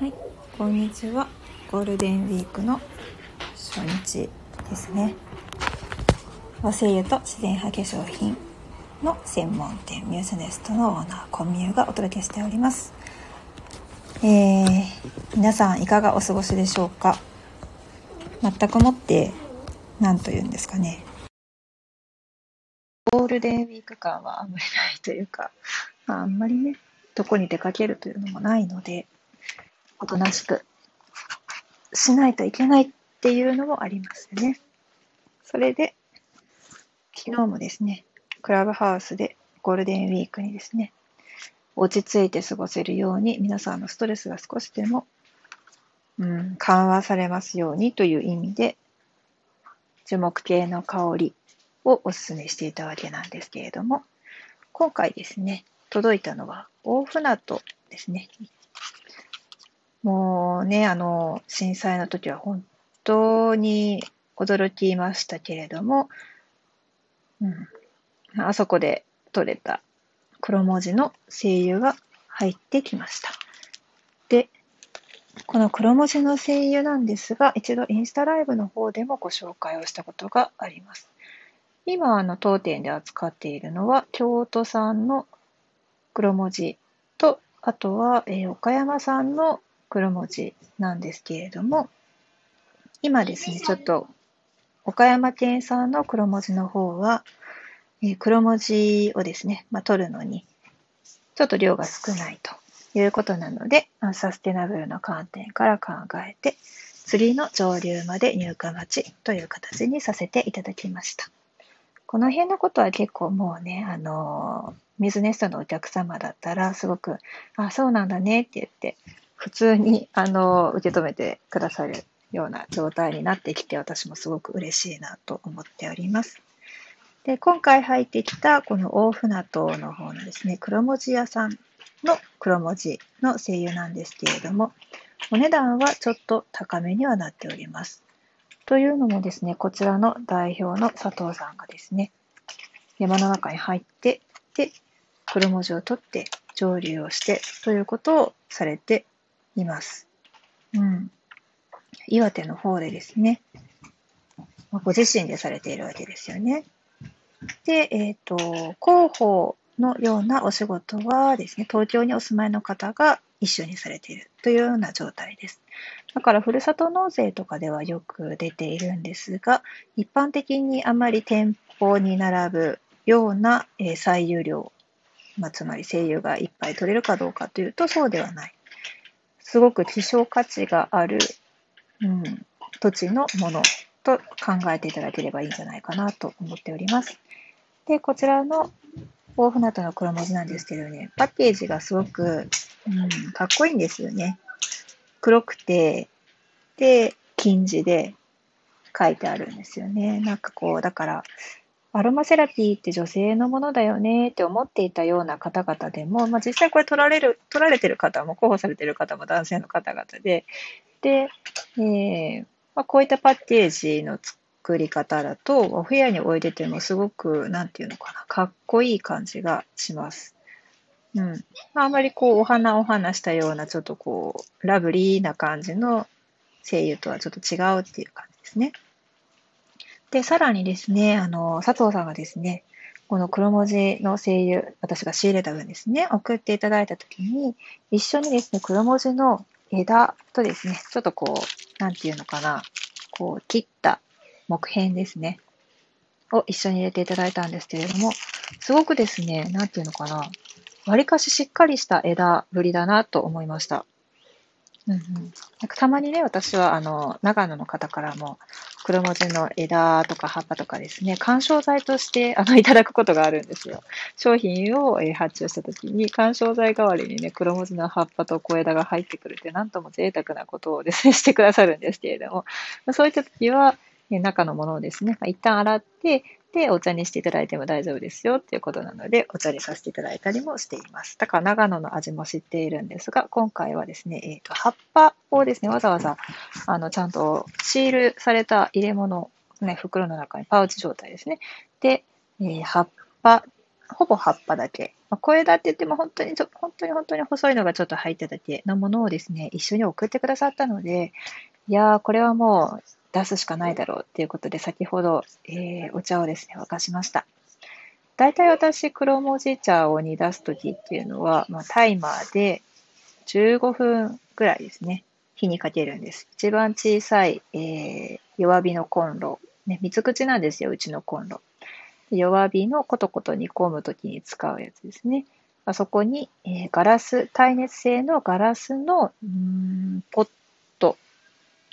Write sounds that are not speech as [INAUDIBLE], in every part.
はい、こんにちは。ゴールデンウィークの初日ですね。和製油と自然派化粧品の専門店ミューズネストのオーナーコンミューがお届けしております。えー、皆さんいかがお過ごしでしょうか？全くもって何と言うんですかね？ゴールデンウィーク感はあんまりないというか、ま、あんまりね、どこに出かけるというのもないので、おとなしくしないといけないっていうのもありますね。それで、昨日もですね、クラブハウスでゴールデンウィークにですね、落ち着いて過ごせるように皆さんのストレスが少しでも、うん、緩和されますようにという意味で、樹木系の香りをお勧めしていたわけなんですけれども、今回ですね、届いたのは大船渡ですね。もうね、あの、震災の時は本当に驚きましたけれども、うん、あそこで取れた黒文字の精油が入ってきました。で、この黒文字の精油なんですが、一度インスタライブの方でもご紹介をしたことがあります。今、あの、当店で扱っているのは、京都産の黒文字と、あとは、えー、岡山産の黒文字なんですけれども、今ですね、ちょっと岡山県産の黒文字の方は、え、黒文字をですね、まあ、取るのに、ちょっと量が少ないということなので、サステナブルの観点から考えて、釣りの上流まで入荷待ちという形にさせていただきました。この辺のことは結構もうね、あの、水ネストのお客様だったら、すごく、あ、そうなんだねって言って、普通にあの受け止めてくださるような状態になってきて私もすごく嬉しいなと思っております。で今回入ってきたこの大船渡の方のですね黒文字屋さんの黒文字の精油なんですけれどもお値段はちょっと高めにはなっております。というのもですねこちらの代表の佐藤さんがですね山の中に入ってで黒文字を取って蒸留をしてということをされています。うん。岩手の方でですね、ご自身でされているわけですよね。で、えっ、ー、と、広報のようなお仕事はですね、東京にお住まいの方が一緒にされているというような状態です。だから、ふるさと納税とかではよく出ているんですが、一般的にあまり店舗に並ぶような、えー、採油量、まあ、つまり声優がいっぱい取れるかどうかというとそうではない。すごく希少価値がある、うん、土地のものと考えていただければいいんじゃないかなと思っております。で、こちらの大船渡の黒文字なんですけどね、パッケージがすごく、うん、かっこいいんですよね。黒くて、で、金字で書いてあるんですよね。なんかこう、だから、アロマセラピーって女性のものだよねって思っていたような方々でも、まあ、実際これ取られる、取られてる方も、候補されてる方も男性の方々で、で、えーまあ、こういったパッケージの作り方だと、お部屋に置いててもすごく、なんていうのかな、かっこいい感じがします。うん。まあんまりこう、お花お花したような、ちょっとこう、ラブリーな感じの声優とはちょっと違うっていう感じですね。で、さらにですね、あの、佐藤さんがですね、この黒文字の声優、私が仕入れた分ですね、送っていただいたときに、一緒にですね、黒文字の枝とですね、ちょっとこう、なんていうのかな、こう、切った木片ですね、を一緒に入れていただいたんですけれども、すごくですね、なんていうのかな、わりかししっかりした枝ぶりだなと思いました。うんうん、なんかたまにね、私はあの長野の方からも黒文字の枝とか葉っぱとかですね、干渉剤としてあの [LAUGHS] いただくことがあるんですよ。商品を、え発注したときに干渉剤代わりにね、黒文字の葉っぱと小枝が入ってくるって、なんとも贅沢なことをですね、してくださるんですけれども、そういったときは、中のものをですね、一旦洗って、で、お茶にしていただいても大丈夫ですよっていうことなので、お茶にさせていただいたりもしています。だから長野の味も知っているんですが、今回はですね、えっ、ー、と、葉っぱをですね、わざわざ、あの、ちゃんとシールされた入れ物、ね、袋の中にパウチ状態ですね。で、えー、葉っぱ、ほぼ葉っぱだけまあ、小枝って言っても本当にちょ、本当に本当に細いのがちょっと入っただけのものをですね、一緒に送ってくださったので、いやー、これはもう出すしかないだろうっていうことで、先ほど、えー、お茶をですね、沸かしました。大体私、黒文字茶を煮出すときっていうのは、まあ、タイマーで15分ぐらいですね、火にかけるんです。一番小さい、えー、弱火のコンロ。ね、三つ口なんですよ、うちのコンロ。弱火のコトコト煮込むときに使うやつですね。あそこに、えー、ガラス、耐熱性のガラスのんポット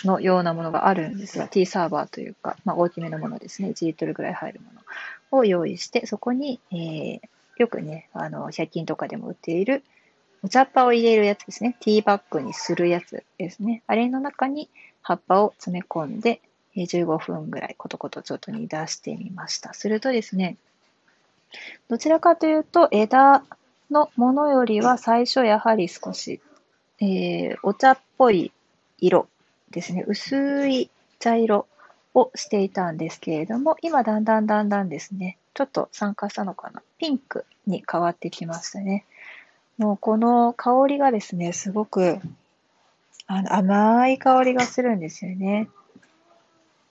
のようなものがあるんですが、ティーサーバーというか、まあ、大きめのものですね。1リットルぐらい入るもの。を用意して、そこに、えー、よくね、あの、100均とかでも売っている、お茶っ葉を入れるやつですね。ティーバッグにするやつですね。あれの中に葉っぱを詰め込んで、15分ぐらいコトコトちょっと煮出してみました。するとですね、どちらかというと枝のものよりは最初やはり少し、えー、お茶っぽい色ですね。薄い茶色をしていたんですけれども、今だんだんだんだんですね、ちょっと酸化したのかな。ピンクに変わってきましたね。もうこの香りがですね、すごくあの甘い香りがするんですよね。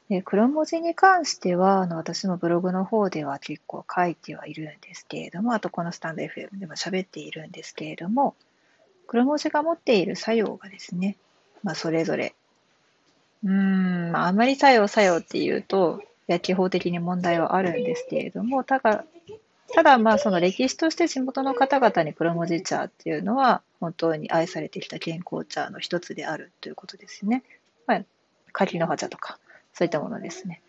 で黒文字に関しては、あの私のブログの方では結構書いてはいるんですけれども、あとこのスタンド FM でも喋っているんですけれども、黒文字が持っている作用がですね、まあ、それぞれうん、あ、まり作用作用っていうと、薬法的に問題はあるんですけれども、ただ、ただまあその歴史として地元の方々に黒文字茶っていうのは本当に愛されてきた健康茶の一つであるということですね。まあ、柿の葉茶とかそういったものですね。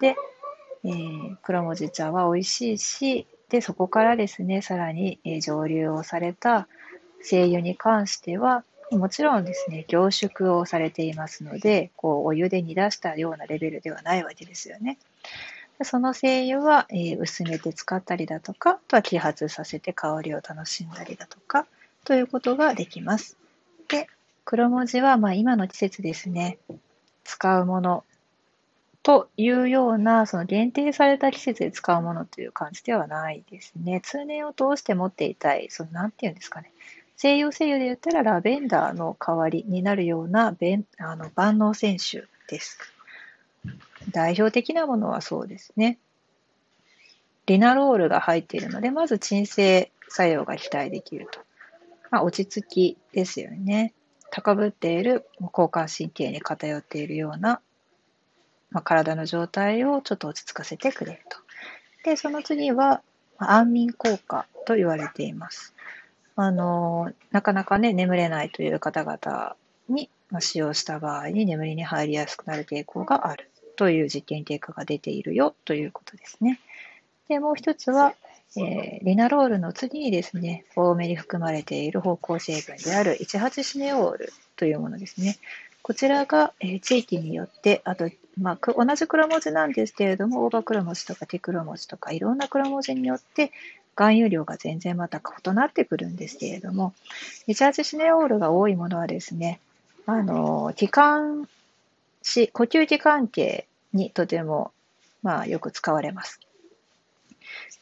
で、えー、黒文字茶は美味しいし、で、そこからですね、さらに、えー、蒸留をされた精油に関しては、もちろんですね、凝縮をされていますので、こうお湯で煮出したようなレベルではないわけですよね。その精油は、えー、薄めて使ったりだとか、あとは揮発させて香りを楽しんだりだとか、ということができます。で、黒文字は、ま、今の季節ですね、使うものというような、その限定された季節で使うものという感じではないですね。通年を通して持っていたい、その、なんていうんですかね。西洋西洋で言ったらラベンダーの代わりになるようなあの万能選手です。代表的なものはそうですね。リナロールが入っているので、まず鎮静作用が期待できると。まあ、落ち着きですよね。高ぶっている交感神経に偏っているような、まあ、体の状態をちょっと落ち着かせてくれると。で、その次は、安眠効果と言われています。あの、なかなかね、眠れないという方々に、使用した場合に眠りに入りやすくなる傾向があるという実験結果が出ているよということですね。で、もう一つは、えー、リナロールの次にですね、多めに含まれている芳香成分である18シネオールというものですね。こちらが、えー、地域によって、あと、まあ、同じ黒文字なんですけれども、大葉黒文字とか手黒文字とか、いろんな黒文字によって、含有量が全然また異なってくるんですけれども、リチャージシネオールが多いものはですね、あの、気管支、呼吸器関係にとても、まあ、よく使われます。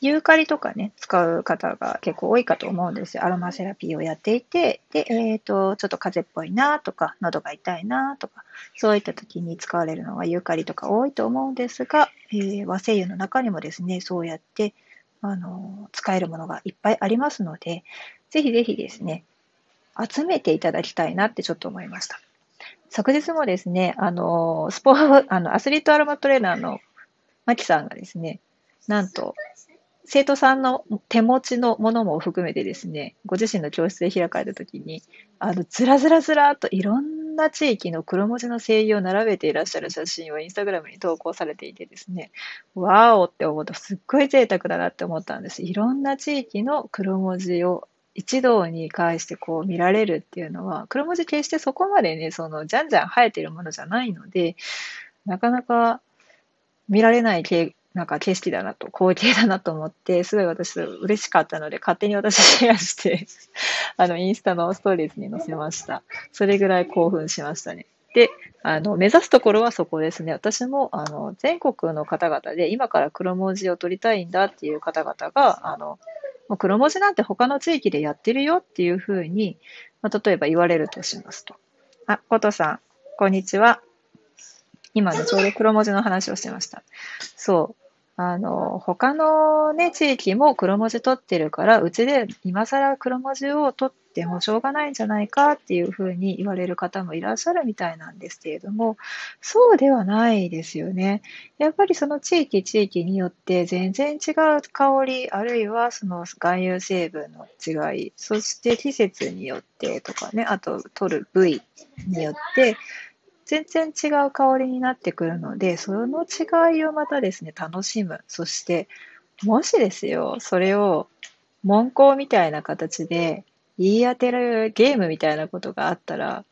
ユーカリとかね、使う方が結構多いかと思うんですよ。アロマセラピーをやっていて、で、えっ、ー、と、ちょっと風邪っぽいなとか、喉が痛いなとか、そういった時に使われるのはユーカリとか多いと思うんですが、えー、和製油の中にもですね、そうやって、あの、使えるものがいっぱいありますので、ぜひぜひですね、集めていただきたいなってちょっと思いました。昨日もですね、あの、スポー [LAUGHS] あの、アスリートアロマトレーナーのマキさんがですね、なんと、生徒さんの手持ちのものも含めてですね、ご自身の教室で開かれたときに、あの、ずらずらずらっといろんな地域の黒文字の声優を並べていらっしゃる写真をインスタグラムに投稿されていてですね、わおって思うとすっごい贅沢だなって思ったんです。いろんな地域の黒文字を一堂に会してこう見られるっていうのは、黒文字決してそこまでね、そのじゃんじゃん生えてるものじゃないので、なかなか見られないなんか景色だなと、光景だなと思って、すごい私嬉しかったので、勝手に私シェアして [LAUGHS] あの、インスタのストーリーズに載せました。それぐらい興奮しましたね。で、あの、目指すところはそこですね。私も、あの、全国の方々で、今から黒文字を取りたいんだっていう方々が、あの、もう黒文字なんて他の地域でやってるよっていうふうに、まあ、例えば言われるとしますと。あ、コトさん、こんにちは。今ね、ちょうど黒文字の話をしてました。そう。あの、他のね、地域も黒文字取ってるから、うちで今更黒文字を取ってもしょうがないんじゃないかっていうふうに言われる方もいらっしゃるみたいなんですけれども、そうではないですよね。やっぱりその地域地域によって全然違う香り、あるいはその含有成分の違い、そして季節によってとかね、あと取る部位によって、全然違う香りになってくるので、その違いをまたですね、楽しむ。そして、もしですよ、それを文考みたいな形で言い当てるゲームみたいなことがあったら、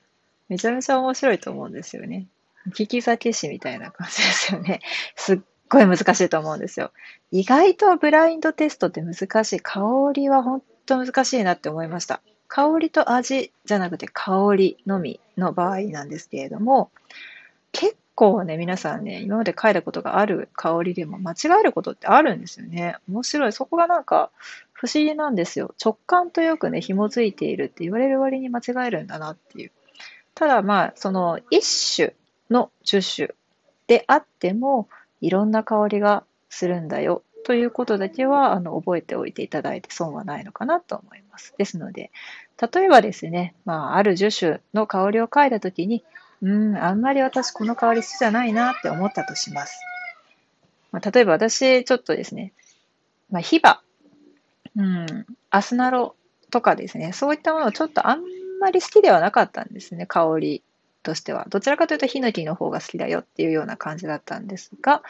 めちゃめちゃ面白いと思うんですよね。聞き酒師みたいな感じですよね。すっごい難しいと思うんですよ。意外とブラインドテストって難しい。香りは本当難しいなって思いました。香りと味じゃなくて香りのみの場合なんですけれども、結構ね、皆さんね、今まで嗅いだことがある香りでも間違えることってあるんですよね。面白い。そこがなんか不思議なんですよ。直感とよくね、紐づいているって言われる割に間違えるんだなっていう。ただまあ、その一種の樹種であっても、いろんな香りがするんだよということだけはあの覚えておいていただいて損はないのかなと思います。ですので、例えばですね、まあ、ある樹種の香りを嗅いだときに、うん、あんまり私この香り好きじゃないなって思ったとします。まあ、例えば私、ちょっとですね、まあ、ヒバ、うん、アスナロとかですね、そういったものをちょっとあんまり好きではなかったんですね、香りとしては。どちらかというとヒノキの方が好きだよっていうような感じだったんですが、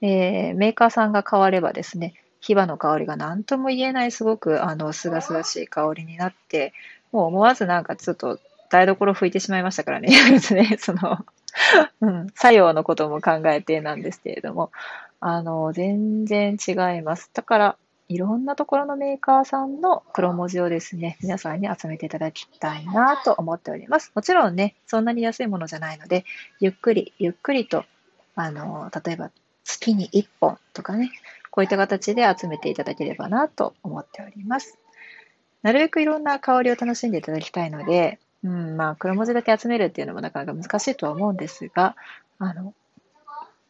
えー、メーカーさんが変わればですね、ヒバの香りが何とも言えないすごくあの、すがすがしい香りになって、もう思わずなんかちょっと台所拭いてしまいましたからね。[LAUGHS] ね、そのうん、作用のことも考えてなんですけれども、あの、全然違います。だから、いろんなところのメーカーさんの黒文字をですね、皆さんに集めていただきたいなと思っております。もちろんね、そんなに安いものじゃないので、ゆっくり、ゆっくりと、あの、例えば月に1本とかね、こういった形で集めていただければなと思っております。なるべくいろんな香りを楽しんでいただきたいので、うん、まあ、黒文字だけ集めるっていうのもなかなか難しいとは思うんですが、あの、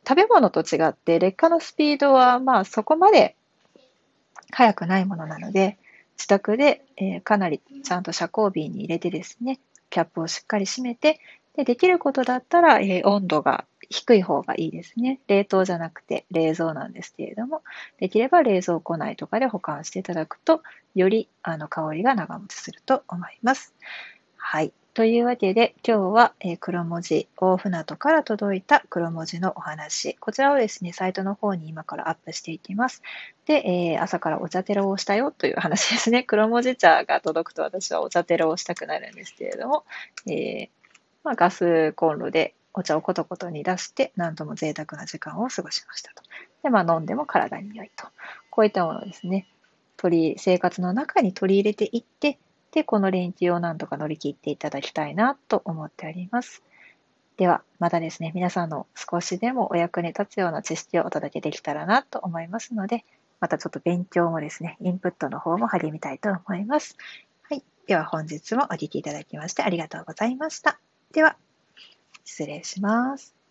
食べ物と違って劣化のスピードはまあそこまで早くないものなので、自宅で、えー、かなりちゃんと遮光瓶に入れてですね、キャップをしっかり閉めて、でできることだったら、えー、温度が低い方がいいですね。冷凍じゃなくて冷蔵なんですけれども、できれば冷蔵庫内とかで保管していただくと、よりあの香りが長持ちすると思います。はい。というわけで、今日は、え、黒文字、大船渡から届いた黒文字のお話。こちらをですね、サイトの方に今からアップしていきます。で、えー、朝からお茶テロをしたよという話ですね。[LAUGHS] 黒文字茶が届くと私はお茶テロをしたくなるんですけれども、えー、まあ、ガスコンロでお茶をコトコトに出して、何とも贅沢な時間を過ごしましたと。で、まあ、飲んでも体に良いと。こういったものですね、取り、生活の中に取り入れていって、で、この連休をなんとか乗り切っていただきたいなと思っております。では、またですね、皆さんの少しでもお役に立つような知識をお届けできたらなと思いますので、またちょっと勉強もですね、インプットの方も励みたいと思います。はい。では本日もお聴きいただきましてありがとうございました。では、失礼します。